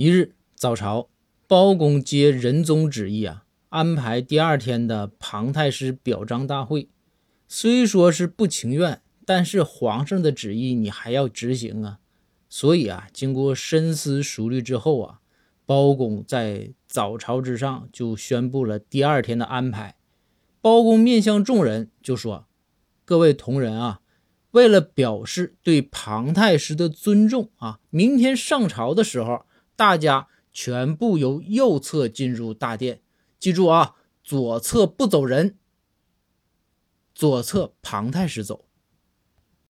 一日早朝，包公接仁宗旨意啊，安排第二天的庞太师表彰大会。虽说是不情愿，但是皇上的旨意你还要执行啊。所以啊，经过深思熟虑之后啊，包公在早朝之上就宣布了第二天的安排。包公面向众人就说：“各位同仁啊，为了表示对庞太师的尊重啊，明天上朝的时候。”大家全部由右侧进入大殿，记住啊，左侧不走人，左侧庞太师走。